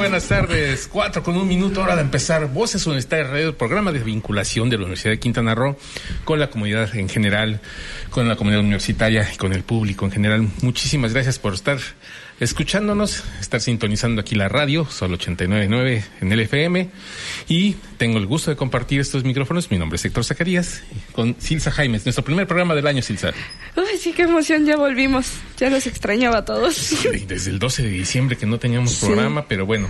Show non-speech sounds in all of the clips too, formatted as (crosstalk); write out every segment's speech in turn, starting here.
Buenas tardes. Cuatro con un minuto, hora de empezar. Voces Universitarias Radio, el programa de vinculación de la Universidad de Quintana Roo con la comunidad en general, con la comunidad universitaria y con el público en general. Muchísimas gracias por estar escuchándonos, estar sintonizando aquí la radio, solo 89.9 en el FM. Y tengo el gusto de compartir estos micrófonos. Mi nombre es Héctor Zacarías, con Silsa Jaimes, nuestro primer programa del año, Silsa. Uy, sí, qué emoción, ya volvimos. Ya los extrañaba a todos. Sí, Desde el 12 de diciembre que no teníamos Sí. programa, pero bueno,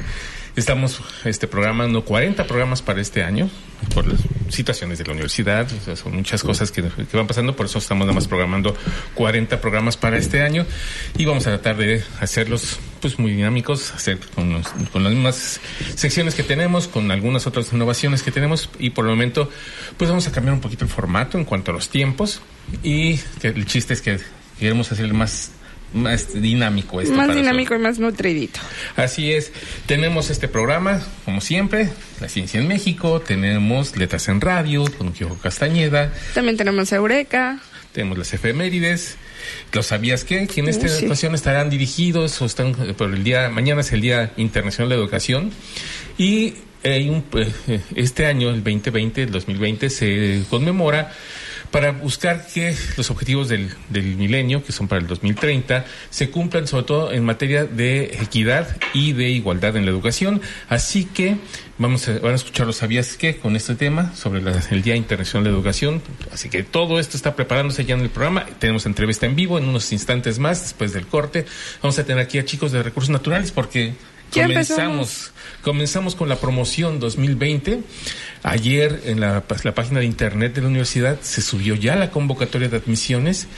estamos este programando 40 programas para este año por las situaciones de la universidad, son muchas cosas que, que van pasando, por eso estamos nada más programando 40 programas para este año y vamos a tratar de hacerlos pues muy dinámicos, hacer con, los- con las mismas secciones que tenemos, con algunas otras innovaciones que tenemos y por el momento pues vamos a cambiar un poquito el formato en cuanto a los tiempos y que el chiste es que queremos hacer más más dinámico esto más dinámico y más nutridito. Así es, tenemos este programa, como siempre, La Ciencia en México, tenemos Letras en Radio con Kiko Castañeda, También tenemos Eureka. tenemos las efemérides, ¿lo sabías qué? Que en esta sí. ocasión estarán dirigidos o están eh, por el día, mañana es el Día Internacional de Educación y hay un, eh, este año, el 2020, el 2020, se conmemora para buscar que los objetivos del, milenio, que son para el 2030, se cumplan sobre todo en materia de equidad y de igualdad en la educación. Así que vamos a, van a escuchar los sabías qué con este tema sobre la- el Día Internacional de Educación. Así que todo esto está preparándose ya en el programa. Tenemos entrevista en vivo en unos instantes más, después del corte. Vamos a tener aquí a chicos de recursos naturales porque comenzamos. Comenzamos con la promoción 2020. Ayer en la, página de internet de la universidad se subió ya la convocatoria de admisiones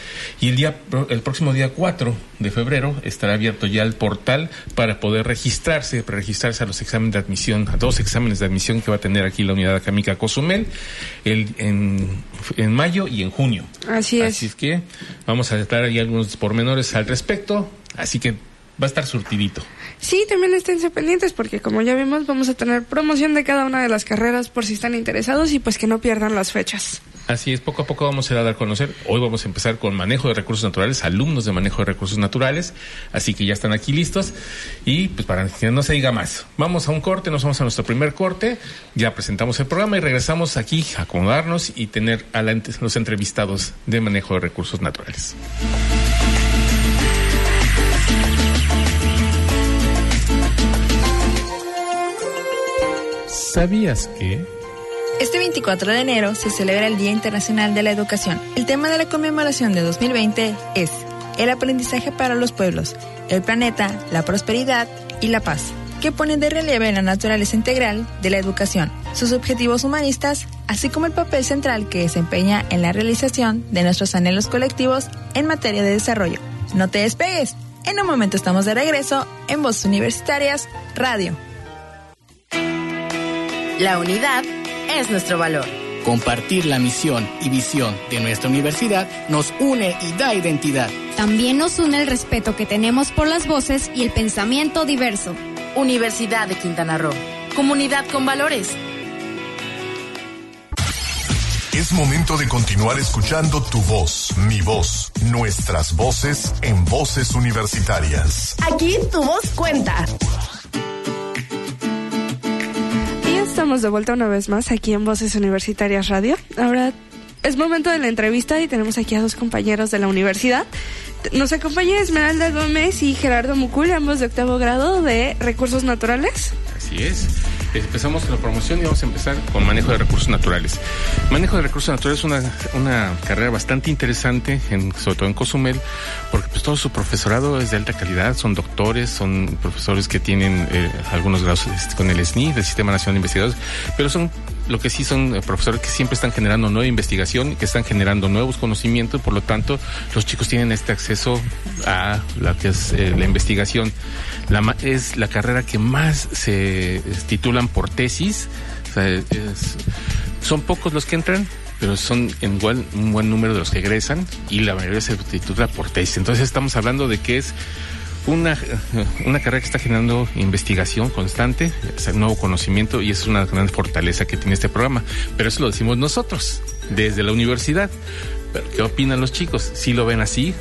y el día el próximo día 4 de febrero estará abierto ya el portal para poder registrarse, registrarse a los exámenes de admisión, a dos exámenes de admisión que va a tener aquí la unidad académica Cozumel el, en, en mayo y en junio. Así es. Así es que vamos a dar ahí algunos pormenores al respecto, así que va a estar surtidito. Sí, también esténse pendientes porque como ya vimos vamos a tener promoción de cada una de las carreras por si están interesados y pues que no pierdan las fechas. Así es, poco a poco vamos a ir a dar a conocer. Hoy vamos a empezar con manejo de recursos naturales, alumnos de manejo de recursos naturales, así que ya están aquí listos y pues para que no se diga más. Vamos a un corte, nos vamos a nuestro primer corte, ya presentamos el programa y regresamos aquí a acomodarnos y tener a la- los entrevistados de manejo de recursos naturales. ¿Sabías que? Este 24 de enero se celebra el Día Internacional de la Educación. El tema de la conmemoración de 2020 es el aprendizaje para los pueblos, el planeta, la prosperidad y la paz, que pone de relieve la naturaleza integral de la educación, sus objetivos humanistas, así como el papel central que desempeña en la realización de nuestros anhelos colectivos en materia de desarrollo. No te despegues. En un momento estamos de regreso en Voces Universitarias Radio. La unidad es nuestro valor. Compartir la misión y visión de nuestra universidad nos une y da identidad. También nos une el respeto que tenemos por las voces y el pensamiento diverso. Universidad de Quintana Roo. Comunidad con valores. Es momento de continuar escuchando tu voz, mi voz, nuestras voces en Voces Universitarias. Aquí tu voz cuenta. Estamos de vuelta una vez más aquí en Voces Universitarias Radio. Ahora es momento de la entrevista y tenemos aquí a dos compañeros de la universidad. Nos acompaña Esmeralda Gómez y Gerardo Mucul, ambos de octavo grado de Recursos Naturales. Así es. Empezamos la promoción y vamos a empezar con manejo de recursos naturales. Manejo de recursos naturales es una, una carrera bastante interesante, en, sobre todo en Cozumel, porque pues todo su profesorado es de alta calidad, son doctores, son profesores que tienen eh, algunos grados este, con el SNI, del Sistema Nacional de Investigadores, pero son lo que sí son eh, profesores que siempre están generando nueva investigación, que están generando nuevos conocimientos, por lo tanto, los chicos tienen este acceso a la que eh, la investigación. Es la carrera que más se eh, titulan por tesis. Son pocos los que entran, pero son igual un buen número de los que egresan y la mayoría se titula por tesis. Entonces estamos hablando de que es una, una carrera que está generando investigación constante, nuevo conocimiento y es una gran fortaleza que tiene este programa. Pero eso lo decimos nosotros, desde la universidad. ¿Qué opinan los chicos? ¿Sí lo ven así?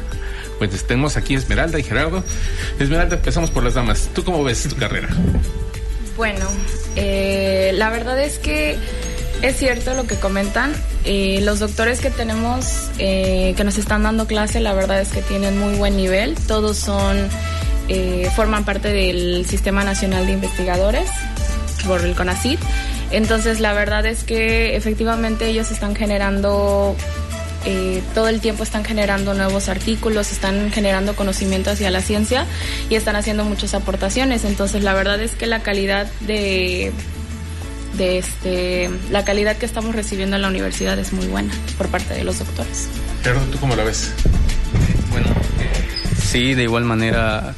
Pues tenemos aquí Esmeralda y Gerardo. Esmeralda, empezamos por las damas. ¿Tú cómo ves tu carrera? Bueno, eh, la verdad es que es cierto lo que comentan. Eh, los doctores que tenemos, eh, que nos están dando clase, la verdad es que tienen muy buen nivel. Todos son, eh, forman parte del Sistema Nacional de Investigadores por el CONACYT. Entonces, la verdad es que efectivamente ellos están generando eh, todo el tiempo están generando nuevos artículos, están generando conocimiento hacia la ciencia y están haciendo muchas aportaciones. Entonces, la verdad es que la calidad de, de este, la calidad que estamos recibiendo en la universidad es muy buena por parte de los doctores. Gerardo, ¿tú cómo la ves? Bueno, sí, de igual manera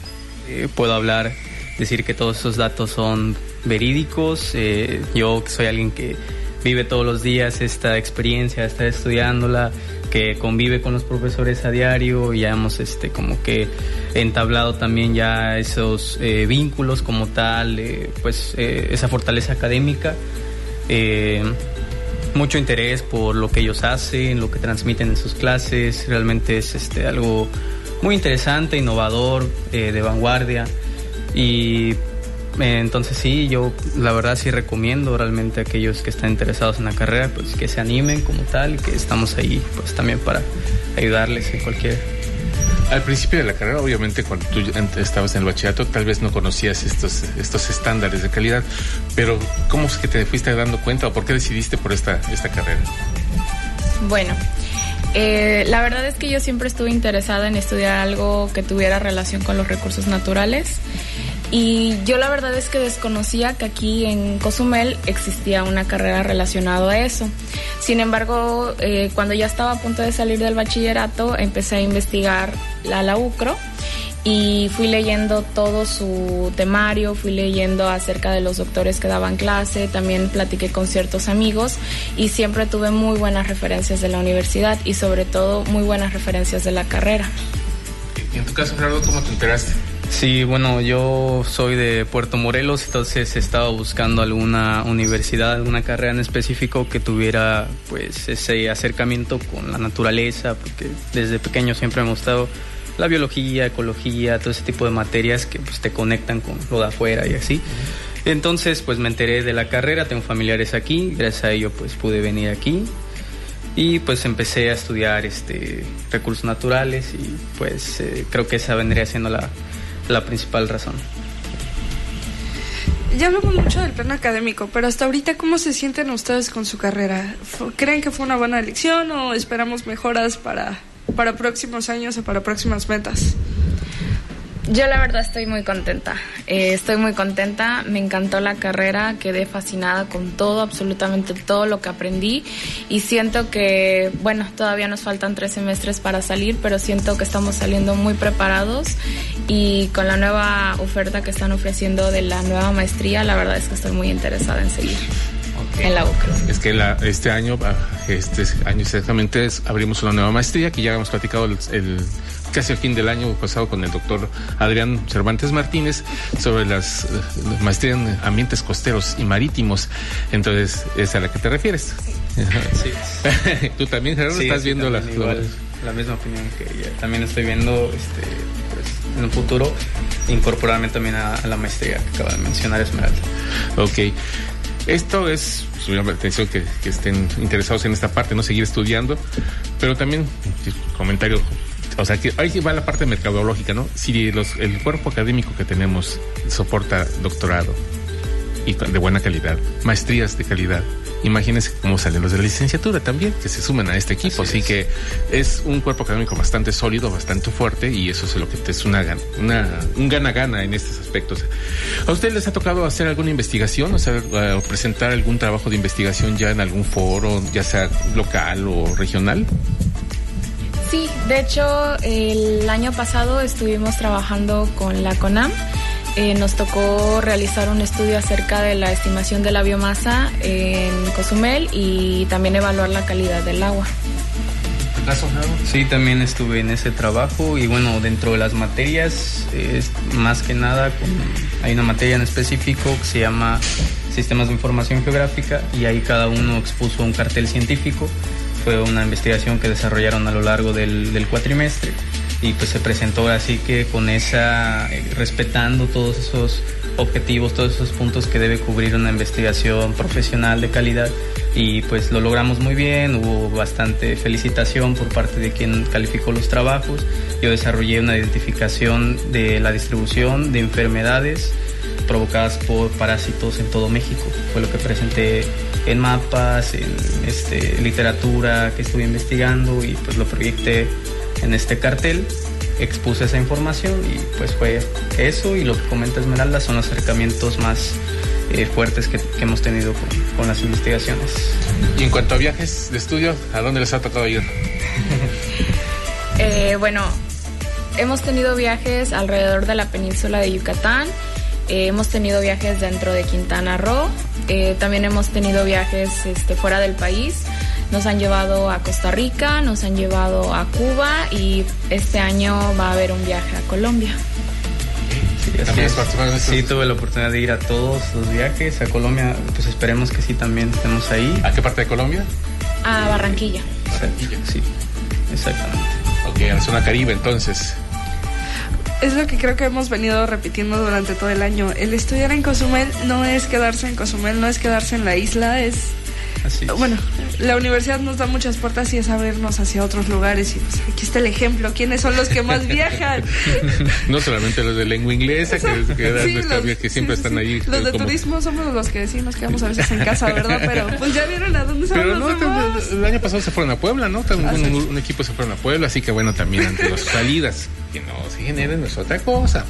eh, puedo hablar, decir que todos esos datos son verídicos. Eh, yo que soy alguien que vive todos los días esta experiencia, está estudiándola, que convive con los profesores a diario, ya hemos este como que entablado también ya esos eh, vínculos como tal, eh, pues eh, esa fortaleza académica. Mucho interés por lo que ellos hacen, lo que transmiten en sus clases. Realmente es este, algo muy interesante, innovador, de vanguardia. Y entonces sí, yo la verdad sí recomiendo realmente a aquellos que están interesados en la carrera, pues que se animen como tal y que estamos ahí pues también para ayudarles en cualquier Al principio de la carrera, obviamente, cuando tú estabas en el bachillerato, tal vez no conocías estos, estos estándares de calidad, pero ¿cómo es que te fuiste dando cuenta o por qué decidiste por esta, esta carrera? Bueno, eh, la verdad es que yo siempre estuve interesada en estudiar algo que tuviera relación con los recursos naturales. Y yo la verdad es que desconocía que aquí en Cozumel existía una carrera relacionada a eso. Sin embargo, eh, cuando ya estaba a punto de salir del bachillerato, empecé a investigar la, la UCRO y fui leyendo todo su temario, fui leyendo acerca de los doctores que daban clase, también platiqué con ciertos amigos y siempre tuve muy buenas referencias de la universidad y sobre todo muy buenas referencias de la carrera. Y en tu caso, Gerardo, ¿cómo te enteraste? Sí, bueno, yo soy de Puerto Morelos, entonces he estado buscando alguna universidad, alguna carrera en específico que tuviera pues ese acercamiento con la naturaleza, porque desde pequeño siempre me ha gustado la biología, ecología, todo ese tipo de materias que pues te conectan con lo de afuera y así. Entonces, pues me enteré de la carrera, tengo familiares aquí, gracias a ello pues pude venir aquí y pues empecé a estudiar este recursos naturales y pues eh, creo que esa vendría siendo la, la principal razón. Ya hablamos mucho del plano académico, pero hasta ahorita, ¿cómo se sienten ustedes con su carrera? ¿Creen que fue una buena elección o esperamos mejoras para, para próximos años o para próximas metas? Yo la verdad estoy muy contenta, Eh, estoy muy contenta, me encantó la carrera, quedé fascinada con todo, absolutamente todo lo que aprendí. Y siento que, bueno, todavía nos faltan tres semestres para salir, pero siento que estamos saliendo muy preparados. Y con la nueva oferta que están ofreciendo de la nueva maestría, la verdad es que estoy muy interesada en seguir en la UCRO. Es que la- este año, ah, este año exactamente, es- abrimos una nueva maestría. Que ya habíamos platicado el, el- casi al fin del año pasado con el doctor Adrián Cervantes Martínez sobre las eh, maestrías en ambientes costeros y marítimos. Entonces, ¿es a la que te refieres? Sí. (laughs) Tú también, Gerardo, Sí, estás sí, viendo la, también igual, la misma opinión que ella. También estoy viendo este, pues, en un futuro incorporarme también a, a la maestría que acaba de mencionar Esmeralda. Ok. Esto es, pues, atención que, que estén interesados en esta parte, no seguir estudiando, pero también, comentario, o sea, que ahí va la parte mercadológica, ¿no? Si los, el cuerpo académico que tenemos soporta doctorado, y de buena calidad, maestrías de calidad. Imagínense cómo salen los de la licenciatura también, que se sumen a este equipo. Así, que es un cuerpo académico bastante sólido, bastante fuerte y eso es lo que es una, una un gana-gana en estos aspectos. ¿A ustedes les ha tocado hacer alguna investigación, o sea, eh, presentar algún trabajo de investigación ya en algún foro, ya sea local o regional? Sí, de hecho, el año pasado estuvimos trabajando con la CONAM eh, nos tocó realizar un estudio acerca de la estimación de la biomasa en Cozumel y también evaluar la calidad del agua. Sí, también estuve en ese trabajo y bueno, dentro de las materias, es más que nada, hay una materia en específico que se llama Sistemas de Información Geográfica y ahí cada uno expuso un cartel científico. Fue una investigación que desarrollaron a lo largo del, cuatrimestre y pues se presentó así que con esa, eh, respetando todos esos objetivos, todos esos puntos que debe cubrir una investigación profesional de calidad y pues lo logramos muy bien, hubo bastante felicitación por parte de quien calificó los trabajos, yo desarrollé una identificación de la distribución de enfermedades provocadas por parásitos en todo México, fue lo que presenté en mapas, en este, literatura que estuve investigando y pues lo proyecté en este cartel expuse esa información y pues fue eso y lo que comenta Esmeralda son los acercamientos más eh, fuertes que, hemos tenido con, las investigaciones. Y en cuanto a viajes de estudio, ¿a dónde les ha tocado ir? (laughs) Eh, bueno, hemos tenido viajes alrededor de la península de Yucatán, eh, hemos tenido viajes dentro de Quintana Roo, también hemos tenido viajes este, fuera del país. Nos han llevado a Costa Rica, nos han llevado a Cuba y este año va a haber un viaje a Colombia. Sí, tuve la oportunidad de ir a todos los viajes a Colombia, pues esperemos que sí también estemos ahí. ¿A qué parte de Colombia? A Barranquilla. Barranquilla, sí, exactamente. Ok, a la zona Caribe entonces. Es lo que creo que hemos venido repitiendo durante todo el año. El estudiar en Cozumel no es quedarse en Cozumel, no es quedarse en la isla, es bueno, la universidad nos da muchas puertas y es abrirnos hacia otros lugares. Y pues aquí está el ejemplo. ¿Quiénes son los que más (laughs) viajan? (laughs) no solamente los de lengua inglesa, que, siempre están ahí. Los de turismo somos los que decimos que vamos a veces en casa, (laughs) ¿verdad? Pero pues ya vieron a dónde se Pero no, el año pasado se fueron a Puebla, ¿no? Un, un, equipo se fueron a Puebla, así que bueno, también ante las salidas que no se generen es otra cosa.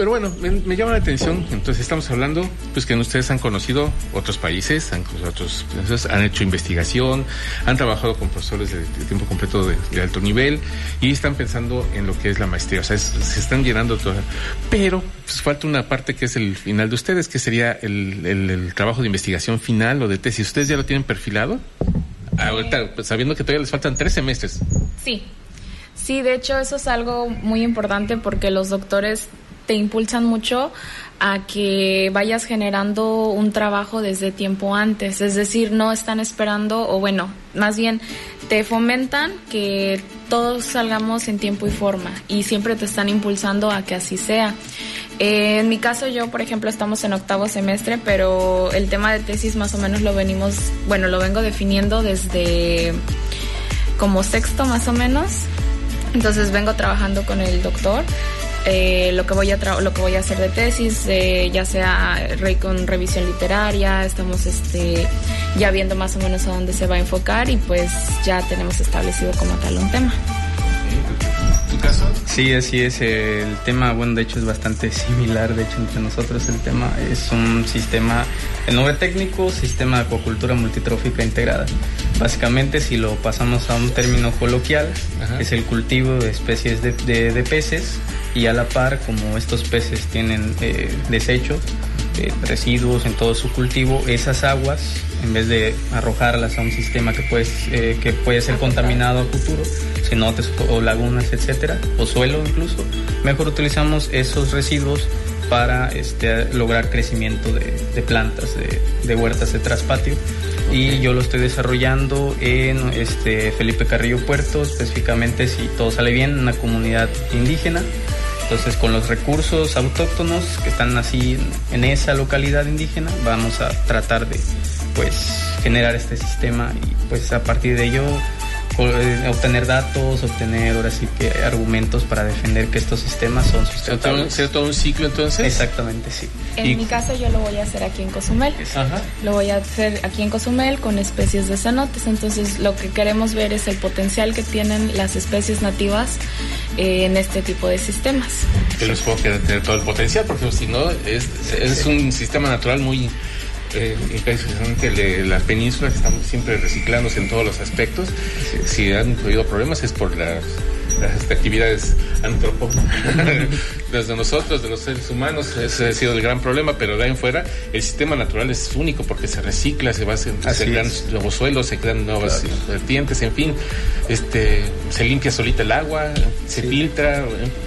Pero bueno, me, llama la atención. Entonces estamos hablando, pues que ustedes han conocido otros países, han, otros, han hecho investigación, han trabajado con profesores de, tiempo completo de, alto nivel y están pensando en lo que es la maestría. O sea, se están llenando todo. Pero pues, falta una parte que es el final de ustedes, que sería el, trabajo de investigación final o de tesis. ¿Ustedes ya lo tienen perfilado? Ahorita, pues, sabiendo que todavía les faltan tres semestres. Sí. Sí, de hecho eso es algo muy importante porque los doctores te impulsan mucho a que vayas generando un trabajo desde tiempo antes, es decir, no están esperando, o bueno, más bien te fomentan que todos salgamos en tiempo y forma y siempre te están impulsando a que así sea. en mi caso yo, por ejemplo, estamos en octavo semestre, pero el tema de tesis más o menos lo venimos, bueno, lo vengo definiendo desde como sexto más o menos. Entonces vengo trabajando con el doctor eh, lo que voy a lo que voy a hacer de tesis, eh, ya sea con revisión literaria, estamos este ya viendo más o menos a dónde se va a enfocar y pues ya tenemos establecido como tal un tema. ¿Tu caso? Sí, así es. El tema, bueno, de hecho es bastante (laughs) similar, de hecho, entre nosotros el tema es un sistema, el nombre técnico, sistema de acuacultura multitrófica integrada. Básicamente, si lo pasamos a un término coloquial, es el cultivo de especies de, de peces y a la par como estos peces tienen eh, desechos, eh, residuos en todo su cultivo, esas aguas, en vez de arrojarlas a un sistema que puede, eh, que puede ser contaminado a futuro, cenotes o lagunas, etcétera, o suelo incluso, mejor utilizamos esos residuos para este, lograr crecimiento de, plantas, de, de, huertas de traspatio. Y yo lo estoy desarrollando en este, Felipe Carrillo Puerto, específicamente si todo sale bien, una comunidad indígena entonces, con los recursos autóctonos que están así en esa localidad indígena, vamos a tratar de pues generar este sistema y pues a partir de ello obtener datos, obtener ahora sí que argumentos para defender que estos sistemas son sustentables. ¿Ser todo un ciclo entonces? Exactamente, sí. En mi caso yo lo voy a hacer aquí en Cozumel. Ajá. Lo voy a hacer aquí en Cozumel con especies de cenotes. Entonces lo que queremos ver es el potencial que tienen las especies nativas eh, en este tipo de sistemas. Pero supongo que tener todo el potencial, porque si no, es, es un sistema natural muy eh, impresionante la península, estamos siempre reciclándose en todos los aspectos. Si han habido problemas es por las, actividades antropónicas (laughs) de nosotros, de los seres humanos, ese ha sido el gran problema, pero de ahí en fuera el sistema natural es único porque se recicla, se, va, se, se crean nuevos suelos, se crean nuevas vertientes, en fin, este, se limpia solita el agua, se filtra,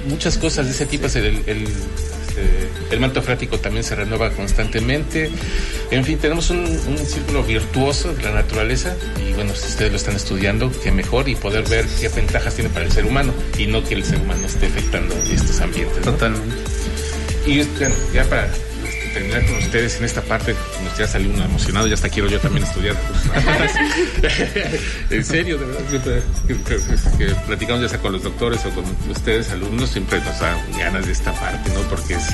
muchas cosas de ese tipo es el este, el manto freático también se renueva constantemente. En fin, tenemos un, círculo virtuoso de la naturaleza y bueno, si ustedes lo están estudiando, qué mejor y poder ver qué ventajas tiene para el ser humano y no que el ser humano esté afectando estos ambientes. Totalmente. Y bueno, ya para terminar con ustedes en esta parte, nos ya salió uno emocionado, ya hasta quiero yo también estudiar. (laughs) en serio, de verdad, que, platicamos ya sea con los doctores o con ustedes, alumnos, siempre nos da ganas de esta parte, ¿no? Porque es,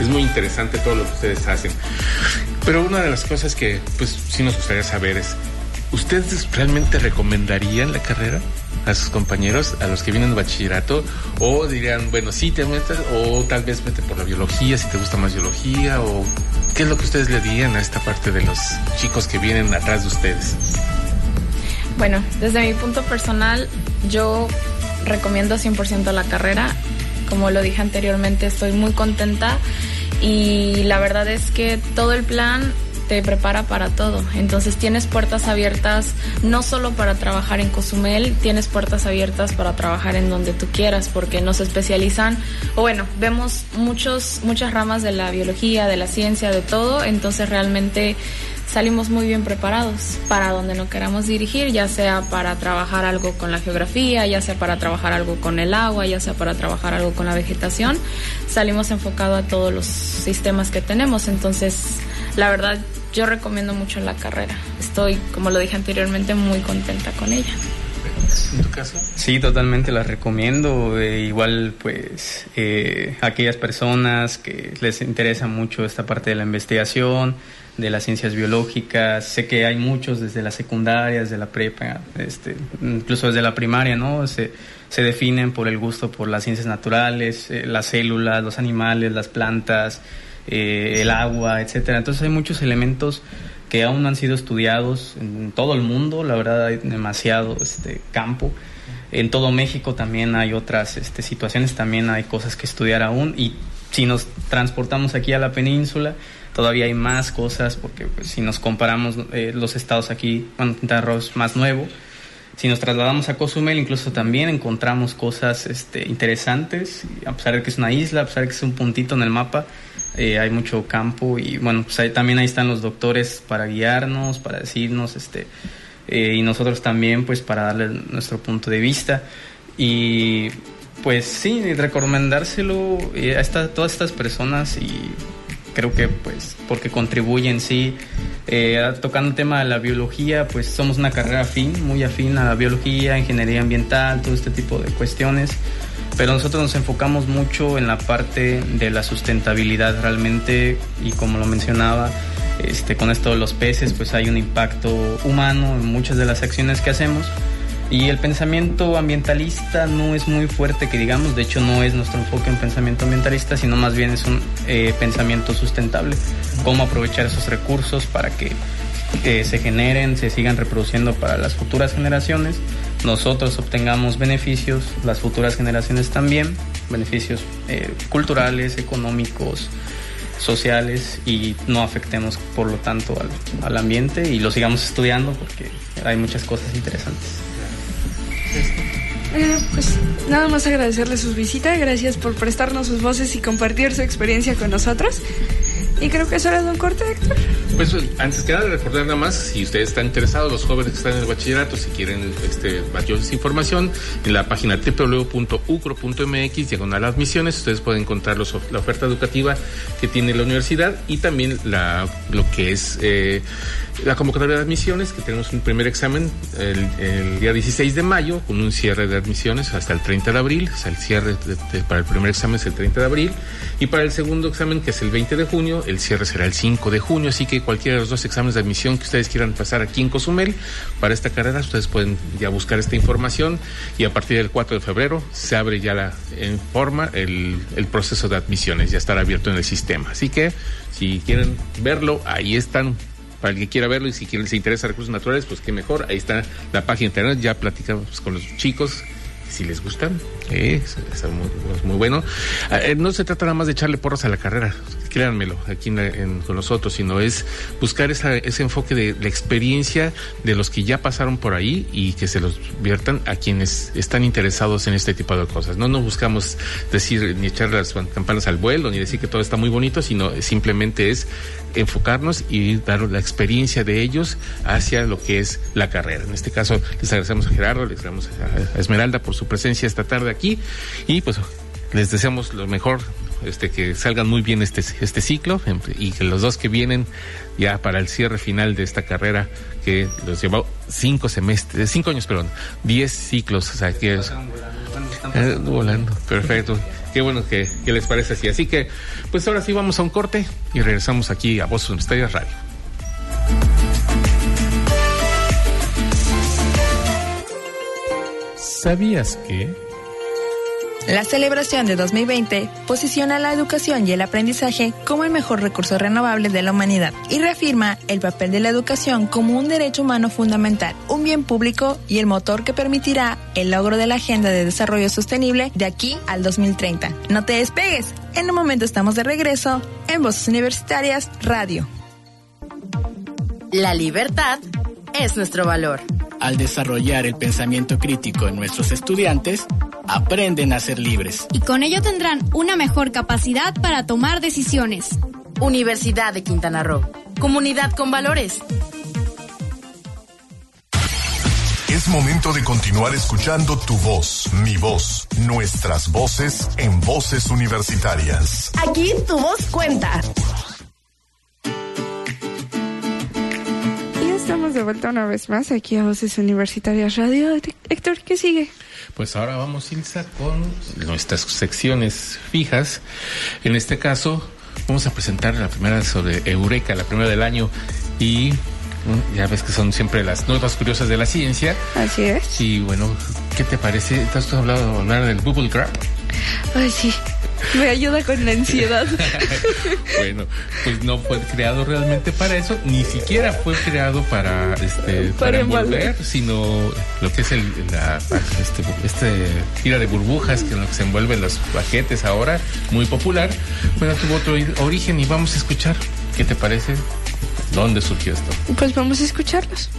es muy interesante todo lo que ustedes hacen. Pero una de las cosas que, pues, sí nos gustaría saber es, ¿ustedes realmente recomendarían la carrera? A sus compañeros, a los que vienen de bachillerato, o dirían, bueno, sí te metes, o tal vez vete por la biología, si te gusta más biología, o qué es lo que ustedes le dirían a esta parte de los chicos que vienen atrás de ustedes. Bueno, desde mi punto personal, yo recomiendo 100% la carrera. Como lo dije anteriormente, estoy muy contenta y la verdad es que todo el plan te prepara para todo. Entonces tienes puertas abiertas no solo para trabajar en Cozumel, tienes puertas abiertas para trabajar en donde tú quieras, porque nos especializan, o bueno, vemos muchos, muchas ramas de la biología, de la ciencia, de todo, entonces realmente salimos muy bien preparados para donde no queramos dirigir, ya sea para trabajar algo con la geografía, ya sea para trabajar algo con el agua, ya sea para trabajar algo con la vegetación, salimos enfocado a todos los sistemas que tenemos, entonces la verdad yo recomiendo mucho la carrera. Estoy, como lo dije anteriormente, muy contenta con ella. ¿En tu caso? Sí, totalmente la recomiendo. Eh, igual, pues, eh, aquellas personas que les interesa mucho esta parte de la investigación, de las ciencias biológicas. Sé que hay muchos desde la secundaria, desde la prepa, este, incluso desde la primaria, ¿no? Se, se definen por el gusto por las ciencias naturales, eh, las células, los animales, las plantas, eh, el agua, etcétera. Entonces hay muchos elementos que aún no han sido estudiados en todo el mundo, la verdad hay demasiado este campo. En todo México también hay otras este, situaciones, también hay cosas que estudiar aún. Y si nos transportamos aquí a la península, todavía hay más cosas porque pues, si nos comparamos eh, los estados aquí, bueno, Quintana es más nuevo, si nos trasladamos a Cozumel, incluso también encontramos cosas este, interesantes, a pesar de que es una isla, a pesar de que es un puntito en el mapa, eh, hay mucho campo y bueno, pues también ahí están los doctores para guiarnos, para decirnos, este, eh, y nosotros también pues para darle nuestro punto de vista. Y pues sí, recomendárselo eh, a esta, todas estas personas y creo que pues porque contribuyen sí tocando el tema de la biología pues somos una carrera afín muy afín a la biología ingeniería ambiental todo este tipo de cuestiones pero nosotros nos enfocamos mucho en la parte de la sustentabilidad realmente y como lo mencionaba, este, con esto de los peces, pues hay un impacto humano en muchas de las acciones que hacemos. Y el pensamiento ambientalista no es muy fuerte, que digamos, de hecho no es nuestro enfoque en pensamiento ambientalista, sino más bien es un eh, pensamiento sustentable, cómo aprovechar esos recursos para que eh, se generen, se sigan reproduciendo para las futuras generaciones nosotros obtengamos beneficios, las futuras generaciones también, beneficios eh, culturales, económicos, sociales y no afectemos por lo tanto al, ambiente y lo sigamos estudiando porque hay muchas cosas interesantes. Eh, pues nada más agradecerle su visita, gracias por prestarnos sus voces y compartir su experiencia con nosotros. Y creo que eso era un corte, Héctor. Pues antes que nada, recordar nada más, si ustedes están interesados, los jóvenes que están en el bachillerato, si quieren este, mayor información, en la página www.ucro.mx, diagonal admisiones, ustedes pueden encontrar los, la oferta educativa que tiene la universidad y también la, lo que es eh, la convocatoria de admisiones, que tenemos un primer examen el, día 16 de mayo, con un cierre de admisiones hasta el 30 de abril, o sea, el cierre de, para el primer examen es el 30 de abril, y para el segundo examen, que es el 20 de junio, el cierre será el 5 de junio, así que cualquiera de los dos exámenes de admisión que ustedes quieran pasar aquí en Cozumel para esta carrera, ustedes pueden ya buscar esta información y a partir del 4 de febrero se abre ya la, en forma el, proceso de admisiones, ya estará abierto en el sistema. Así que si quieren verlo, ahí están para el que quiera verlo y si quieren, les interesa recursos naturales, pues qué mejor. Ahí está la página de internet, ya platicamos con los chicos si les gustan, es, muy, bueno. Eh, no se trata nada más de echarle porras a la carrera, créanmelo, aquí en, en, con nosotros, sino es buscar esa, ese enfoque de la experiencia de los que ya pasaron por ahí y que se los viertan a quienes están interesados en este tipo de cosas. No nos buscamos decir ni echar las campanas al vuelo, ni decir que todo está muy bonito, sino simplemente es enfocarnos y dar la experiencia de ellos hacia lo que es la carrera. En este caso, les agradecemos a Gerardo, les agradecemos a Esmeralda por su presencia esta tarde aquí y pues les deseamos lo mejor, este que salgan muy bien este, este ciclo y que los dos que vienen ya para el cierre final de esta carrera que los llevó cinco semestres, cinco años, perdón, diez ciclos, o sea que es eh, volando, perfecto. Qué bueno que, que, les parece así. Así que, pues ahora sí vamos a un corte y regresamos aquí a Voz Universitarias Radio. ¿Sabías que? La celebración de 2020 posiciona la educación y el aprendizaje como el mejor recurso renovable de la humanidad y reafirma el papel de la educación como un derecho humano fundamental, un bien público y el motor que permitirá el logro de la Agenda de Desarrollo Sostenible de aquí al 2030. No te despegues, en un momento estamos de regreso en Voces Universitarias Radio. La libertad es nuestro valor. Al desarrollar el pensamiento crítico en nuestros estudiantes, aprenden a ser libres. Y con ello tendrán una mejor capacidad para tomar decisiones. Universidad de Quintana Roo. Comunidad con valores. Es momento de continuar escuchando tu voz, mi voz, nuestras voces en voces universitarias. Aquí tu voz cuenta. De vuelta una vez más aquí a Voces Universitarias Radio. Héctor, ¿qué sigue? Pues ahora vamos, Ilsa, con nuestras secciones fijas. En este caso, vamos a presentar la primera sobre Eureka, la primera del año. Y ya ves que son siempre las nuevas curiosas de la ciencia. Así es. Y bueno, ¿qué te parece? ¿Te has hablado hablar del Bubble Grab? Ay, sí. Me ayuda con la ansiedad. (laughs) bueno, pues no fue creado realmente para eso, ni siquiera fue creado para este para, para envolver, sino lo que es el la este, este tira de burbujas que en lo que se envuelven los paquetes ahora, muy popular. Bueno, tuvo otro origen y vamos a escuchar. ¿Qué te parece? ¿Dónde surgió esto? Pues vamos a escucharlos.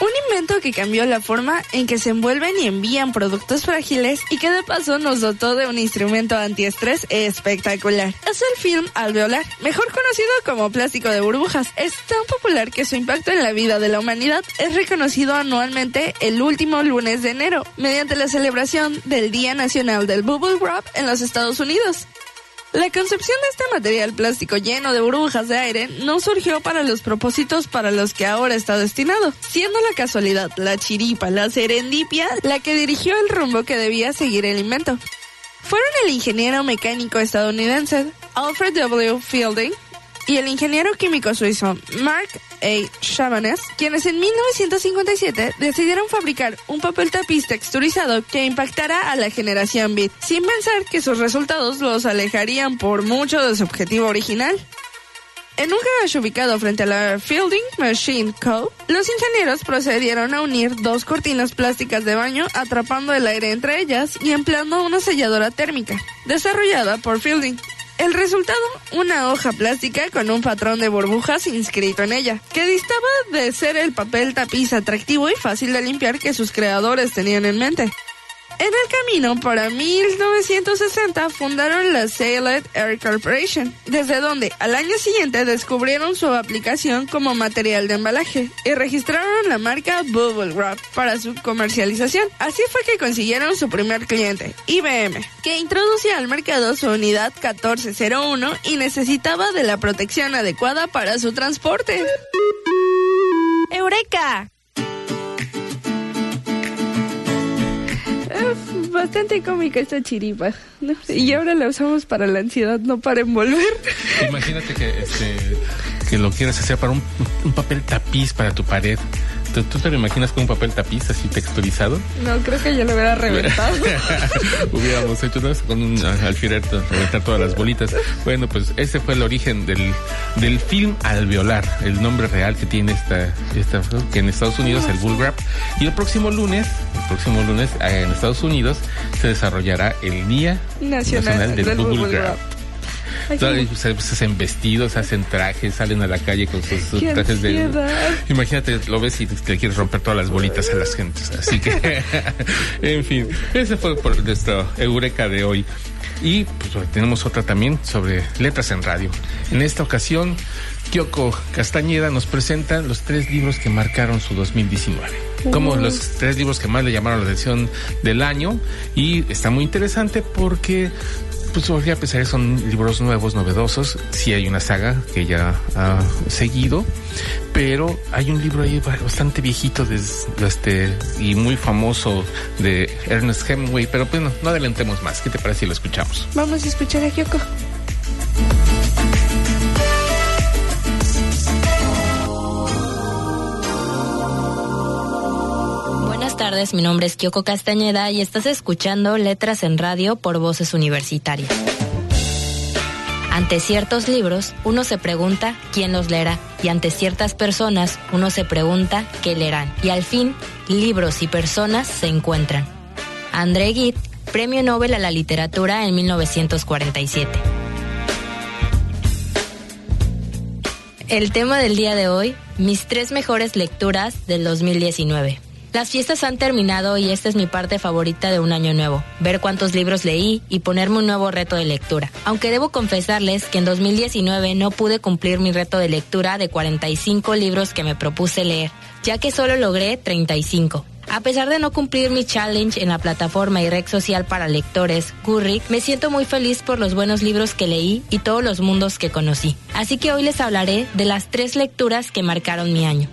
Un invento que cambió la forma en que se envuelven y envían productos frágiles y que de paso nos dotó de un instrumento antiestrés espectacular. Es el film alveolar, mejor conocido como plástico de burbujas. Es tan popular que su impacto en la vida de la humanidad es reconocido anualmente el último lunes de enero, mediante la celebración del Día Nacional del Bubble Wrap en los Estados Unidos. La concepción de este material plástico lleno de burbujas de aire no surgió para los propósitos para los que ahora está destinado, siendo la casualidad, la chiripa, la serendipia, la que dirigió el rumbo que debía seguir el invento. Fueron el ingeniero mecánico estadounidense Alfred W. Fielding y el ingeniero químico suizo Mark A. Chabannes, quienes en 1957 decidieron fabricar un papel tapiz texturizado que impactara a la generación Beat, sin pensar que sus resultados los alejarían por mucho de su objetivo original. En un garage ubicado frente a la Fielding Machine Co., los ingenieros procedieron a unir dos cortinas plásticas de baño atrapando el aire entre ellas y empleando una selladora térmica, desarrollada por Fielding. El resultado, una hoja plástica con un patrón de burbujas inscrito en ella, que distaba de ser el papel tapiz atractivo y fácil de limpiar que sus creadores tenían en mente. En el camino, para 1960, fundaron la Saled Air Corporation, desde donde al año siguiente descubrieron su aplicación como material de embalaje y registraron la marca Bubble Wrap para su comercialización. Así fue que consiguieron su primer cliente, IBM, que introducía al mercado su unidad 1401 y necesitaba de la protección adecuada para su transporte. ¡Eureka! Bastante cómica esta chiripa. ¿no? Y ahora la usamos para la ansiedad, no para envolver. Imagínate que, este, que lo quieras hacer para un, un papel tapiz para tu pared. ¿Tú, tú te lo imaginas con un papel tapiz así texturizado? No, creo que yo lo hubiera reventado. (laughs) Hubiéramos hecho ¿no? con un alfiler reventar todas las bolitas. Bueno, pues ese fue el origen del, del film Alveolar, el nombre real que tiene esta, esta que en Estados Unidos el bull wrap. Y el próximo lunes, el próximo lunes eh, en Estados Unidos se desarrollará el Día Nacional del Bubble Bubble Wrap. Ay, Se, se hacen vestidos, hacen trajes, salen a la calle con sus, sus trajes de. ansiedad. Imagínate, lo ves y te quieres romper todas las bolitas a las gentes. Así que, (laughs) en fin, ese fue por nuestro Eureka de hoy. Y pues tenemos otra también sobre letras en radio. En esta ocasión, Kyoko Castañeda nos presenta los tres libros que marcaron su 2019. Como los tres libros que más le llamaron la atención del año. Y está muy interesante porque pues porque a pesar de que son libros nuevos, novedosos, sí hay una saga que ya ha seguido, pero hay un libro ahí bastante viejito des- este, y muy famoso de Ernest Hemingway, pero bueno, no adelantemos más. ¿Qué te parece si lo escuchamos? Vamos a escuchar a Kyoko. Tardes, mi nombre es Kyoko Castañeda y estás escuchando Letras en Radio por Voces Universitarias. Ante ciertos libros, uno se pregunta quién los leerá y ante ciertas personas, uno se pregunta qué leerán. Y al fin, libros y personas se encuentran. André Gide, Premio Nobel a la Literatura en 1947. El tema del día de hoy, mis tres mejores lecturas del 2019. Las fiestas han terminado y esta es mi parte favorita de un año nuevo, ver cuántos libros leí y ponerme un nuevo reto de lectura. Aunque debo confesarles que en 2019 no pude cumplir mi reto de lectura de 45 libros que me propuse leer, ya que solo logré 35. A pesar de no cumplir mi challenge en la plataforma y red social para lectores, Gurrick, me siento muy feliz por los buenos libros que leí y todos los mundos que conocí. Así que hoy les hablaré de las tres lecturas que marcaron mi año.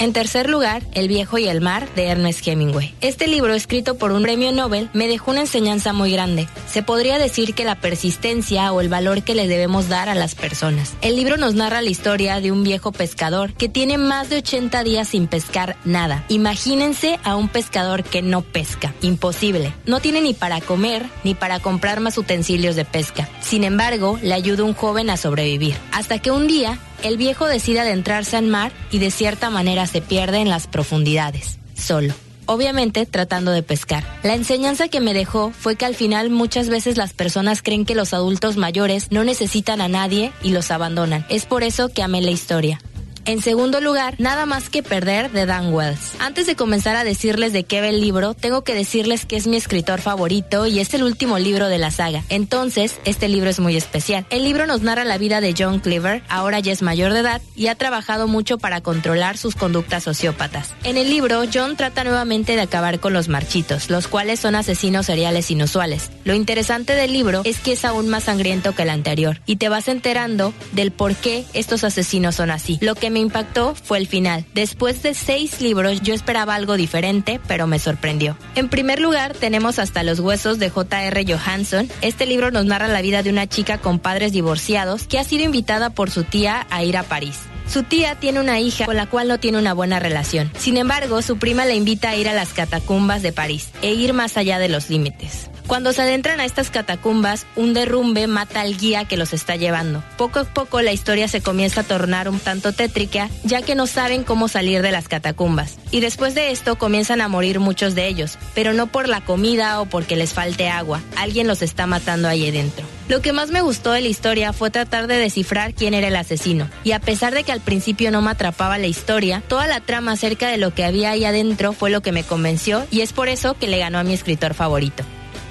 En tercer lugar, El viejo y el mar de Ernest Hemingway. Este libro, escrito por un premio Nobel, me dejó una enseñanza muy grande. Se podría decir que la persistencia o el valor que le debemos dar a las personas. El libro nos narra la historia de un viejo pescador que tiene más de 80 días sin pescar nada. Imagínense a un pescador que no pesca. Imposible. No tiene ni para comer ni para comprar más utensilios de pesca. Sin embargo, le ayuda un joven a sobrevivir. Hasta que un día el viejo decide adentrarse al mar y de cierta manera se pierde en las profundidades, solo. Obviamente tratando de pescar. La enseñanza que me dejó fue que al final muchas veces las personas creen que los adultos mayores no necesitan a nadie y los abandonan. Es por eso que amé la historia. En segundo lugar, Nada más que perder de Dan Wells. Antes de comenzar a decirles de qué va el libro, tengo que decirles que es mi escritor favorito y es el último libro de la saga. Entonces, este libro es muy especial. El libro nos narra la vida de John Cleaver, ahora ya es mayor de edad y ha trabajado mucho para controlar sus conductas sociópatas. En el libro, John trata nuevamente de acabar con los marchitos, los cuales son asesinos seriales inusuales. Lo interesante del libro es que es aún más sangriento que el anterior y te vas enterando del por qué estos asesinos son así. Lo que me impactó fue el final. Después de seis libros yo esperaba algo diferente, pero me sorprendió. En primer lugar tenemos Hasta los huesos de J.R. Johansson. Este libro nos narra la vida de una chica con padres divorciados que ha sido invitada por su tía a ir a París. Su tía tiene una hija con la cual no tiene una buena relación. Sin embargo, su prima le invita a ir a las catacumbas de París e ir más allá de los límites. Cuando se adentran a estas catacumbas, un derrumbe mata al guía que los está llevando. Poco a poco la historia se comienza a tornar un tanto tétrica, ya que no saben cómo salir de las catacumbas. Y después de esto comienzan a morir muchos de ellos, pero no por la comida o porque les falte agua. Alguien los está matando ahí dentro. Lo que más me gustó de la historia fue tratar de descifrar quién era el asesino. Y a pesar de que al principio no me atrapaba la historia, toda la trama acerca de lo que había ahí adentro fue lo que me convenció y es por eso que le ganó a mi escritor favorito.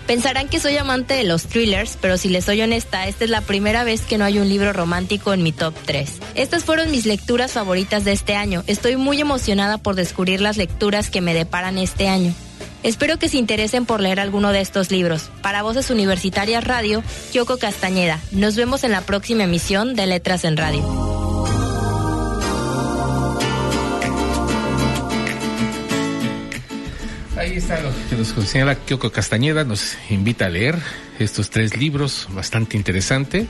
Pensarán que soy amante de los thrillers, pero si les soy honesta, esta es la primera vez que no hay un libro romántico en mi top 3. Estas fueron mis lecturas favoritas de este año. Estoy muy emocionada por descubrir las lecturas que me deparan este año. Espero que se interesen por leer alguno de estos libros. Para Voces Universitarias Radio, Kyoko Castañeda. Nos vemos en la próxima emisión de Letras en Radio. Ahí está lo que nos señala Kyoko Castañeda, nos invita a leer estos tres libros, bastante interesante.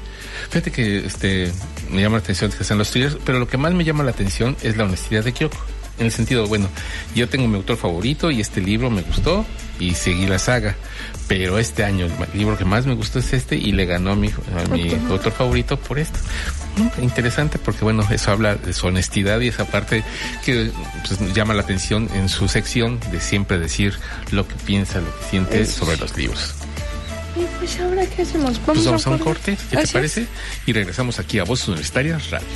Fíjate que este me llama la atención que sean los thrillers, pero lo que más me llama la atención es la honestidad de Kyoko en el sentido, bueno, yo tengo mi autor favorito y este libro me gustó y seguí la saga, pero este año el libro que más me gustó es este y le ganó a mi, a mi autor favorito por esto. Interesante porque, bueno, eso habla de su honestidad y esa parte que pues, llama la atención en su sección de siempre decir lo que piensa, lo que siente sobre los libros. Y pues ahora qué hacemos? Vamos, pues vamos a, un corte, ¿qué te parece? Y regresamos aquí a Voz Universitaria Radio.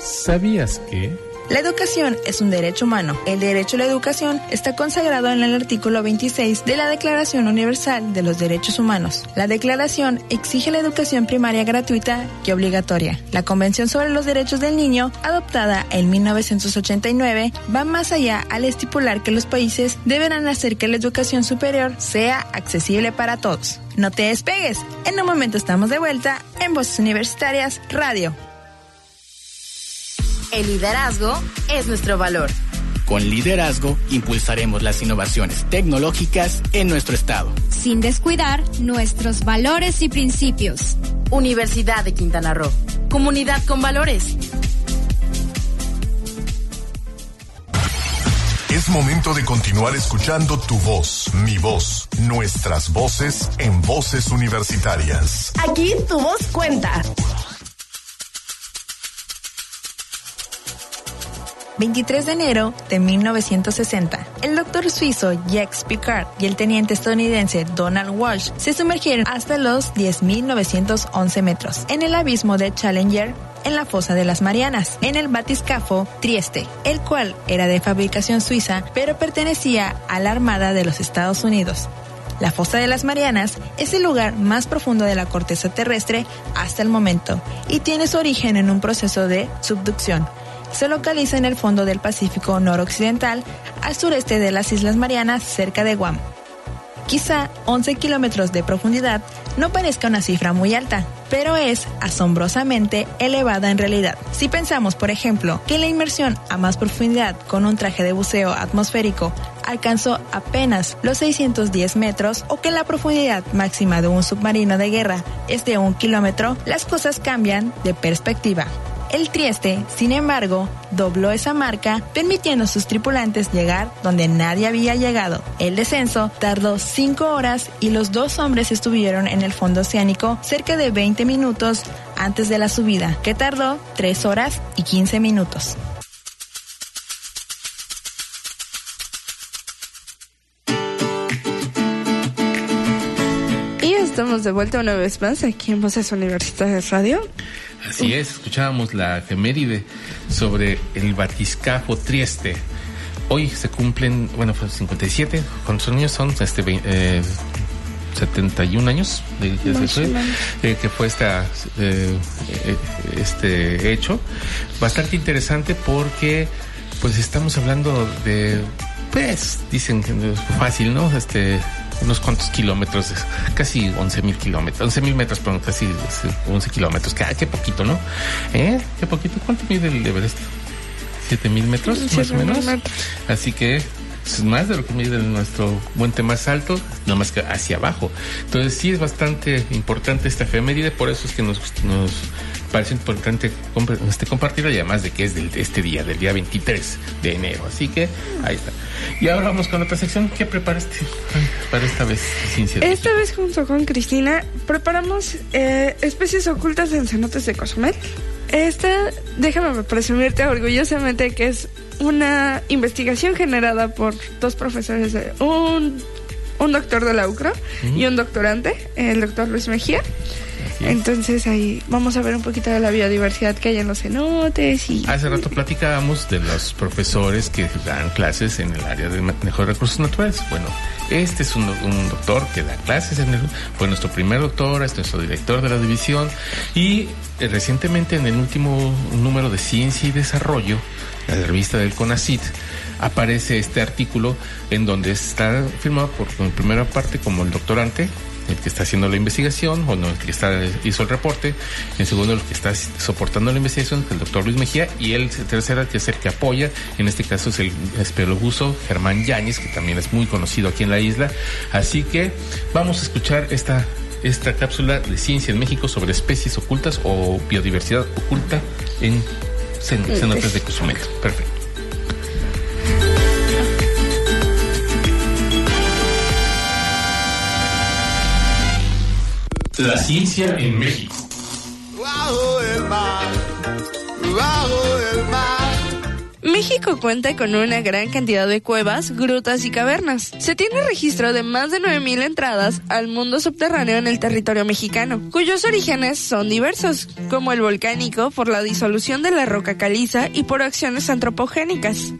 ¿Sabías que? La educación es un derecho humano. El derecho a la educación está consagrado en el artículo 26 de la Declaración Universal de los Derechos Humanos. La declaración exige la educación primaria gratuita y obligatoria. La Convención sobre los Derechos del Niño, adoptada en 1989, va más allá al estipular que los países deberán hacer que la educación superior sea accesible para todos. No te despegues. En un momento estamos de vuelta en Voces Universitarias Radio. El liderazgo es nuestro valor. Con liderazgo impulsaremos las innovaciones tecnológicas en nuestro estado. Sin descuidar nuestros valores y principios. Universidad de Quintana Roo. Comunidad con valores. Es momento de continuar escuchando tu voz, mi voz, nuestras voces en voces universitarias. Aquí tu voz cuenta. 23 de enero de 1960, el doctor suizo Jacques Picard y el teniente estadounidense Donald Walsh se sumergieron hasta los 10.911 metros en el abismo de Challenger en la fosa de las Marianas, en el batiscafo Trieste, el cual era de fabricación suiza, pero pertenecía a la Armada de los Estados Unidos. La fosa de las Marianas es el lugar más profundo de la corteza terrestre hasta el momento y tiene su origen en un proceso de subducción se localiza en el fondo del Pacífico noroccidental, al sureste de las Islas Marianas, cerca de Guam. Quizá 11 kilómetros de profundidad no parezca una cifra muy alta, pero es asombrosamente elevada en realidad. Si pensamos, por ejemplo, que la inmersión a más profundidad con un traje de buceo atmosférico alcanzó apenas los 610 metros o que la profundidad máxima de un submarino de guerra es de un kilómetro, las cosas cambian de perspectiva. El Trieste, sin embargo, dobló esa marca, permitiendo a sus tripulantes llegar donde nadie había llegado. El descenso tardó 5 horas y los dos hombres estuvieron en el fondo oceánico cerca de 20 minutos antes de la subida, que tardó 3 horas y 15 minutos. De vuelta una vez más aquí en Voces Universitarias Radio. Así es, escuchábamos la efeméride sobre el batiscafo Trieste. Hoy se cumplen, bueno, fue 57, ¿cuántos años son? Este, eh, 71 años de, eh, que fue esta, eh, eh, este hecho. Bastante interesante porque pues estamos hablando de, pues, dicen que es fácil, ¿no? Este, unos cuantos kilómetros, casi 11 mil kilómetros, 11 mil metros, pero casi 11 kilómetros, que, qué poquito, ¿no? ¿Eh? Qué poquito, ¿cuánto mide el Everest? 7 mil metros, más o menos. Así que es más de lo que mide nuestro puente más alto, nada más que hacia abajo. Entonces sí es bastante importante esta efeméride, por eso es que nos, nos parece importante este, compartirlo y además de que es del, este día, del día 23 de enero. Así que ahí está. Y ahora vamos con otra sección. ¿Qué preparaste para esta vez, Ciencia? Esta vez junto con Cristina preparamos eh, especies ocultas en cenotes de Cozumel. Esta, déjame presumirte orgullosamente que es una investigación generada por dos profesores, de, un, un doctor de la UCRO y un doctorante, el doctor Luis Mejía. Entonces ahí vamos a ver un poquito de la biodiversidad que hay en los cenotes y... Hace rato platicábamos de los profesores que dan clases en el área de manejo de recursos naturales. Bueno, este es un, un doctor que da clases en el... Fue nuestro primer doctor, es nuestro director de la división y eh, recientemente en el último número de Ciencia y Desarrollo, la revista del CONACIT, aparece este artículo en donde está firmado por en primera parte como el doctorante el que está haciendo la investigación, o no, el que está, hizo el reporte, en segundo, el que está soportando la investigación, el doctor Luis Mejía, y el tercero, que es el que apoya, en este caso es el espelobuso Germán Yáñez, que también es muy conocido aquí en la isla. Así que vamos a escuchar esta, esta cápsula de ciencia en México sobre especies ocultas o biodiversidad oculta en cenotes de Cozumel. Perfecto. La ciencia en México. México cuenta con una gran cantidad de cuevas, grutas y cavernas. Se tiene registro de más de 9.000 entradas al mundo subterráneo en el territorio mexicano, cuyos orígenes son diversos, como el volcánico por la disolución de la roca caliza y por acciones antropogénicas.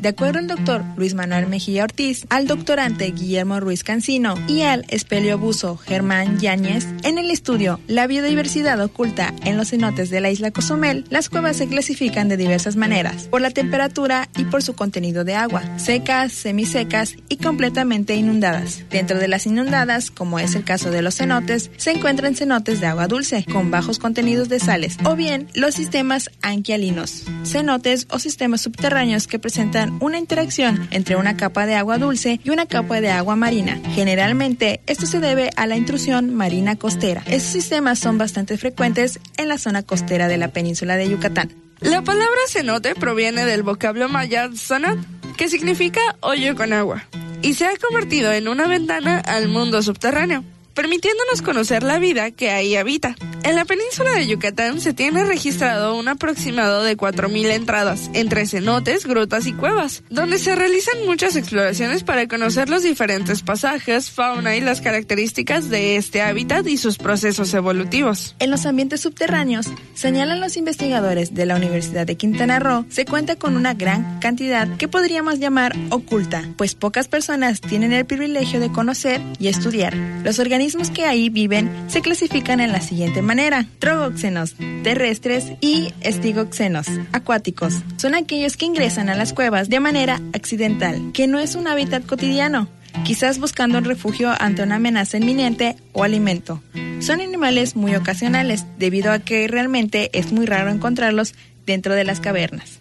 De acuerdo al doctor Luis Manuel Mejía Ortiz, al doctorante Guillermo Ruiz Cancino y al espeleobuso Germán Yáñez, en el estudio La biodiversidad oculta en los cenotes de la isla Cozumel, las cuevas se clasifican de diversas maneras, por la temperatura y por su contenido de agua, secas, semisecas y completamente inundadas. Dentro de las inundadas, como es el caso de los cenotes, se encuentran cenotes de agua dulce, con bajos contenidos de sales, o bien los sistemas anquialinos, cenotes o sistemas subterráneos que presentan una interacción entre una capa de agua dulce y una capa de agua marina. Generalmente, esto se debe a la intrusión marina costera. Estos sistemas son bastante frecuentes en la zona costera de la península de Yucatán. La palabra cenote proviene del vocablo maya zonat, que significa hoyo con agua, y se ha convertido en una ventana al mundo subterráneo permitiéndonos conocer la vida que ahí habita. En la península de Yucatán se tiene registrado un aproximado de 4.000 entradas, entre cenotes, grutas y cuevas, donde se realizan muchas exploraciones para conocer los diferentes pasajes, fauna y las características de este hábitat y sus procesos evolutivos. En los ambientes subterráneos, señalan los investigadores de la Universidad de Quintana Roo, se cuenta con una gran cantidad que podríamos llamar oculta, pues pocas personas tienen el privilegio de conocer y estudiar. Los organismos que ahí viven se clasifican en la siguiente manera. Trogoxenos, terrestres y estigoxenos, acuáticos. Son aquellos que ingresan a las cuevas de manera accidental, que no es un hábitat cotidiano, quizás buscando un refugio ante una amenaza inminente o alimento. Son animales muy ocasionales, debido a que realmente es muy raro encontrarlos dentro de las cavernas.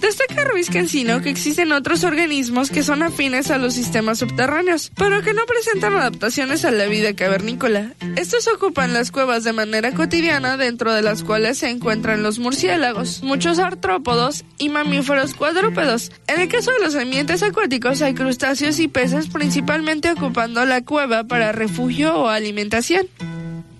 Destaca Ruiz Cancino que existen otros organismos que son afines a los sistemas subterráneos, pero que no presentan adaptaciones a la vida cavernícola. Estos ocupan las cuevas de manera cotidiana, dentro de las cuales se encuentran los murciélagos, muchos artrópodos y mamíferos cuadrúpedos. En el caso de los ambientes acuáticos hay crustáceos y peces principalmente ocupando la cueva para refugio o alimentación.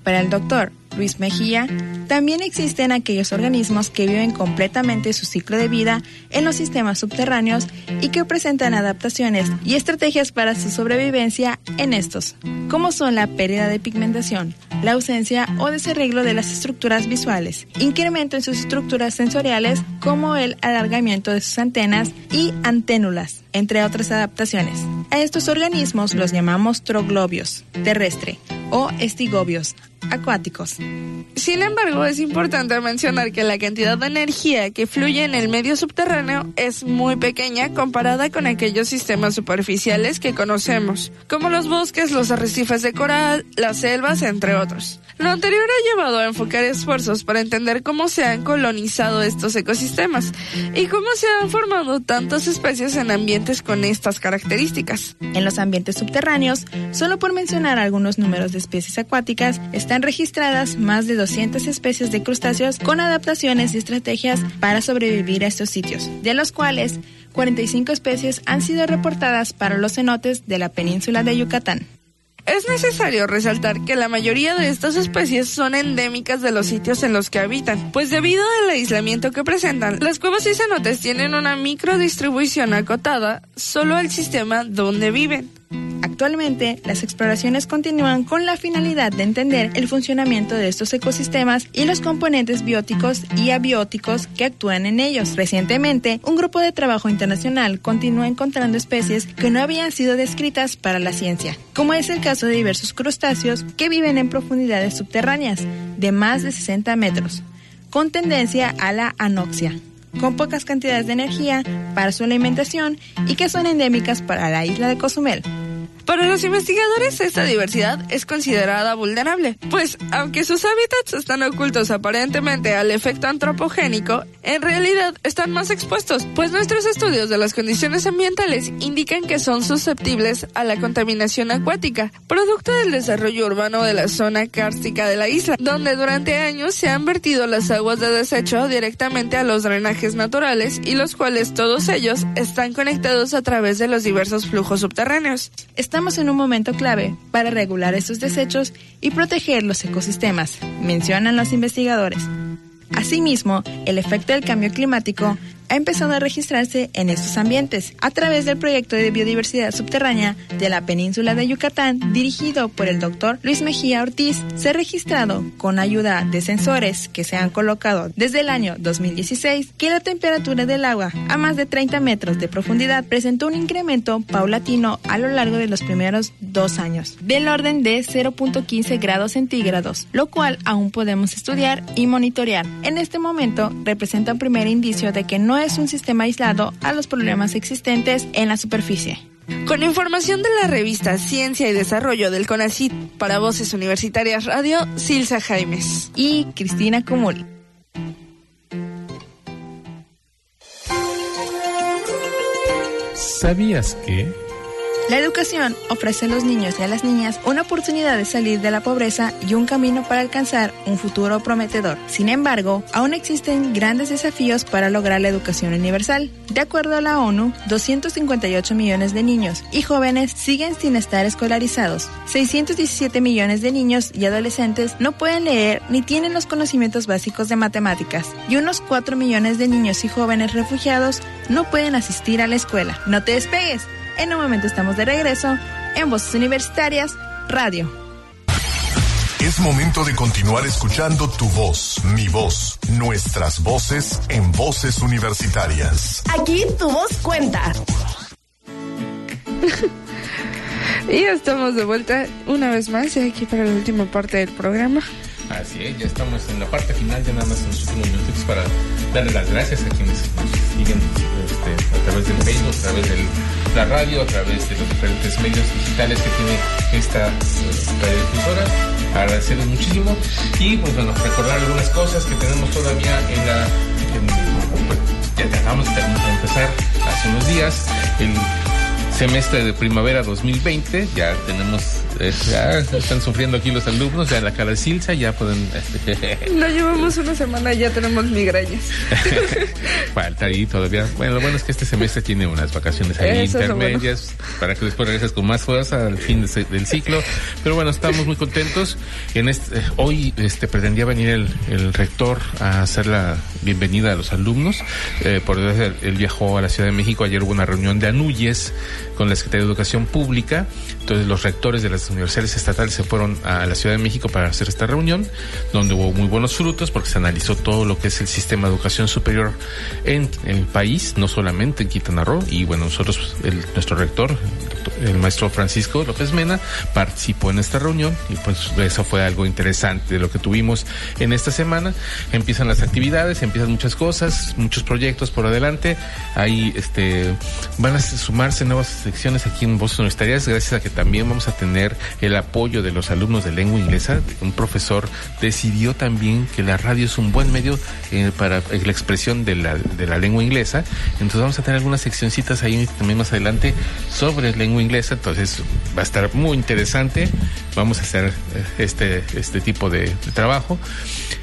Para el doctor Luis Mejía, también existen aquellos organismos que viven completamente su ciclo de vida en los sistemas subterráneos y que presentan adaptaciones y estrategias para su sobrevivencia en estos, como son la pérdida de pigmentación, la ausencia o desarreglo de las estructuras visuales, incremento en sus estructuras sensoriales como el alargamiento de sus antenas y anténulas, entre otras adaptaciones. A estos organismos los llamamos troglobios, terrestre, o estigobios, acuáticos. Sin embargo, es importante mencionar que la cantidad de energía que fluye en el medio subterráneo es muy pequeña comparada con aquellos sistemas superficiales que conocemos, como los bosques, los arrecifes de coral, las selvas, entre otros. Lo anterior ha llevado a enfocar esfuerzos para entender cómo se han colonizado estos ecosistemas y cómo se han formado tantas especies en ambientes con estas características. En los ambientes subterráneos, solo por mencionar algunos números de especies acuáticas, están registradas más de 200 especies de crustáceos con adaptaciones y estrategias para sobrevivir a estos sitios, de los cuales 45 especies han sido reportadas para los cenotes de la península de Yucatán. Es necesario resaltar que la mayoría de estas especies son endémicas de los sitios en los que habitan, pues debido al aislamiento que presentan, las cuevas y cenotes tienen una microdistribución acotada solo al sistema donde viven. Actualmente, las exploraciones continúan con la finalidad de entender el funcionamiento de estos ecosistemas y los componentes bióticos y abióticos que actúan en ellos. Recientemente, un grupo de trabajo internacional continúa encontrando especies que no habían sido descritas para la ciencia, como es el caso de diversos crustáceos que viven en profundidades subterráneas de más de 60 metros, con tendencia a la anoxia con pocas cantidades de energía para su alimentación y que son endémicas para la isla de Cozumel. Para los investigadores, esta diversidad es considerada vulnerable, pues aunque sus hábitats están ocultos aparentemente al efecto antropogénico, en realidad están más expuestos, pues nuestros estudios de las condiciones ambientales indican que son susceptibles a la contaminación acuática, producto del desarrollo urbano de la zona cárstica de la isla, donde durante años se han vertido las aguas de desecho directamente a los drenajes naturales y los cuales todos ellos están conectados a través de los diversos flujos subterráneos. Estamos en un momento clave para regular estos desechos y proteger los ecosistemas, mencionan los investigadores. Asimismo, el efecto del cambio climático ha empezado a registrarse en estos ambientes a través del proyecto de biodiversidad subterránea de la península de Yucatán dirigido por el doctor Luis Mejía Ortiz. Se ha registrado con ayuda de sensores que se han colocado desde el año 2016 que la temperatura del agua a más de 30 metros de profundidad presentó un incremento paulatino a lo largo de los primeros dos años del orden de 0.15 grados centígrados, lo cual aún podemos estudiar y monitorear. En este momento representa un primer indicio de que no es un sistema aislado a los problemas existentes en la superficie. Con información de la revista Ciencia y Desarrollo del CONACYT para Voces Universitarias Radio, Silsa Jaimes y Cristina Cumul. ¿Sabías que? La educación ofrece a los niños y a las niñas una oportunidad de salir de la pobreza y un camino para alcanzar un futuro prometedor. Sin embargo, aún existen grandes desafíos para lograr la educación universal. De acuerdo a la ONU, 258 millones de niños y jóvenes siguen sin estar escolarizados. 617 millones de niños y adolescentes no pueden leer ni tienen los conocimientos básicos de matemáticas. Y unos 4 millones de niños y jóvenes refugiados no pueden asistir a la escuela. No te despegues. En un momento estamos de regreso en Voces Universitarias Radio. Es momento de continuar escuchando tu voz, mi voz, nuestras voces en Voces Universitarias. Aquí tu voz cuenta. (laughs) y ya estamos de vuelta una vez más y aquí para la última parte del programa. Así es, ya estamos en la parte final, ya nada más en los últimos minutos para darle las gracias a quienes nos siguen este, a través del Facebook, a través de la radio, a través de los diferentes medios digitales que tiene esta eh, difusora. Agradecerles muchísimo y pues bueno, recordar algunas cosas que tenemos todavía en la... ya acabamos de empezar hace unos días el semestre de primavera 2020. Ya tenemos, eh, ya están sufriendo aquí los alumnos, ya la cara de Silsa, ya pueden. Este, (laughs) no llevamos una semana y ya tenemos migrañas. (laughs) Falta ahí todavía. Bueno, lo bueno es que este semestre tiene unas vacaciones ahí intermedias para que después regreses con más fuerza al fin del ciclo. Pero bueno, estamos muy contentos. En este, hoy este, pretendía venir el, rector a hacer la bienvenida a los alumnos. Eh, por él viajó a la Ciudad de México. Ayer hubo una reunión de Anuyes con la Secretaría de Educación Pública. Entonces los rectores de las universidades estatales se fueron a la Ciudad de México para hacer esta reunión, donde hubo muy buenos frutos porque se analizó todo lo que es el sistema de educación superior en, el país, no solamente en Quintana Roo. Y bueno, nosotros, nuestro rector, el maestro Francisco López Mena, participó en esta reunión y pues eso fue algo interesante de lo que tuvimos en esta semana. Empiezan las actividades, empiezan muchas cosas, muchos proyectos por adelante. Ahí este, van a sumarse nuevas secciones aquí en Voces Universitarias, gracias a que también vamos a tener el apoyo de los alumnos de lengua inglesa. Un profesor decidió también que la radio es un buen medio eh, para la expresión de la, de la lengua inglesa. Entonces vamos a tener algunas seccioncitas ahí también más adelante sobre lengua inglesa. Entonces va a estar muy interesante. Vamos a hacer eh, este, este tipo de, trabajo.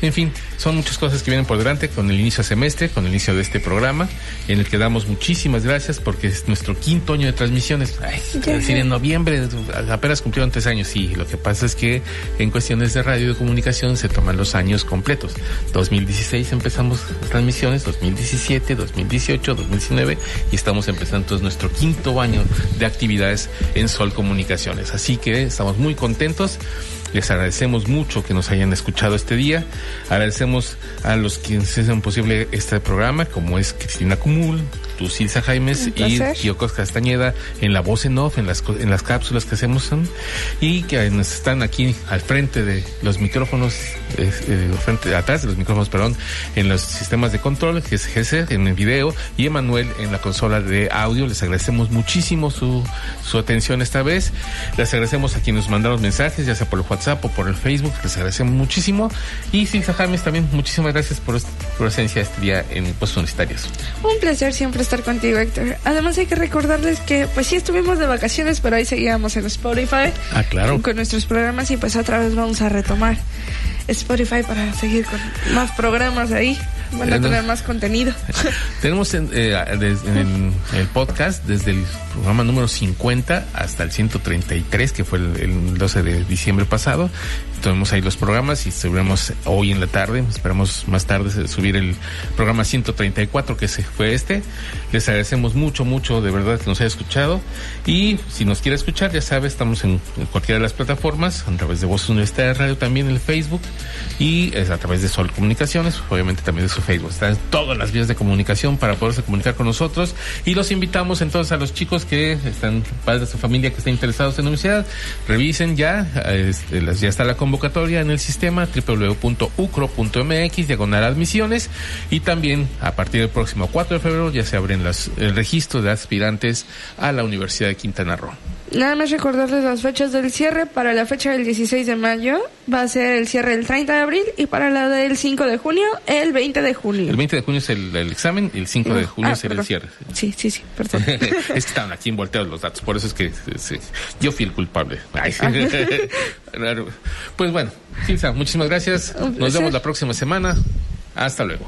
En fin, son muchas cosas que vienen por delante con el inicio de semestre, con el inicio de este programa, en el que damos muchísimas gracias porque es nuestro quinto año de transmisiones. Ay, es decir, en noviembre apenas cumplieron tres años. Sí, lo que pasa es que en cuestiones de radio y de comunicación se toman los años completos. 2016 empezamos transmisiones, 2017, 2018, 2019 y estamos empezando entonces nuestro quinto año de actividades en Sol Comunicaciones. Así que estamos muy contentos. Les agradecemos mucho que nos hayan escuchado este día. Agradecemos a los que hacen posible este programa, como es Cristina Cumul, Tucilsa Jaimes y Kiokos Castañeda en la voz en off, en las, en las cápsulas que hacemos y que nos están aquí al frente de los micrófonos, eh, frente, atrás de los micrófonos, perdón, en los sistemas de control, que es GC en el video y Emanuel en la consola de audio. Les agradecemos muchísimo su, su atención esta vez. Les agradecemos a quienes nos mandaron mensajes, ya sea por el WhatsApp o por el Facebook, les agradecemos muchísimo. Y Silsa James también, muchísimas gracias por, por presencia este día en Puestos Universitarios. Un placer siempre estar contigo, Héctor. Además hay que recordarles que pues sí estuvimos de vacaciones, pero ahí seguíamos en Spotify. Ah, claro. Con nuestros programas y pues otra vez vamos a retomar Spotify para seguir con más programas ahí. Van a tener más contenido. (laughs) Tenemos en, eh, en, el podcast desde el programa número 50 hasta el 133, que fue el, 12 de diciembre pasado. Tenemos ahí los programas y subiremos hoy en la tarde. Esperamos más tarde subir el programa 134, que fue este. Les agradecemos mucho, mucho, de verdad, que nos haya escuchado. Y si nos quiere escuchar, ya sabe, estamos en, cualquiera de las plataformas, a través de Voz Universitaria de Radio, también en el Facebook y es a través de Sol Comunicaciones, obviamente también de Facebook. Están todas las vías de comunicación para poderse comunicar con nosotros y los invitamos entonces a los chicos que están, padres de su familia que estén interesados en la universidad, revisen ya, este, ya está la convocatoria en el sistema www.ucro.mx, diagonal admisiones y también a partir del próximo 4 de febrero ya se abren las, el registro de aspirantes a la Universidad de Quintana Roo. Nada más recordarles las fechas del cierre. Para la fecha del 16 de mayo va a ser el cierre el 30 de abril y para la del 5 de junio el 20 de junio. El 20 de junio es el, examen y el 5 de junio es el cierre. Sí, sí, sí, perdón. (laughs) es que estaban aquí volteados los datos, por eso es que yo fui el culpable. (laughs) pues bueno, Silsa, muchísimas gracias. Nos vemos la próxima semana. Hasta luego.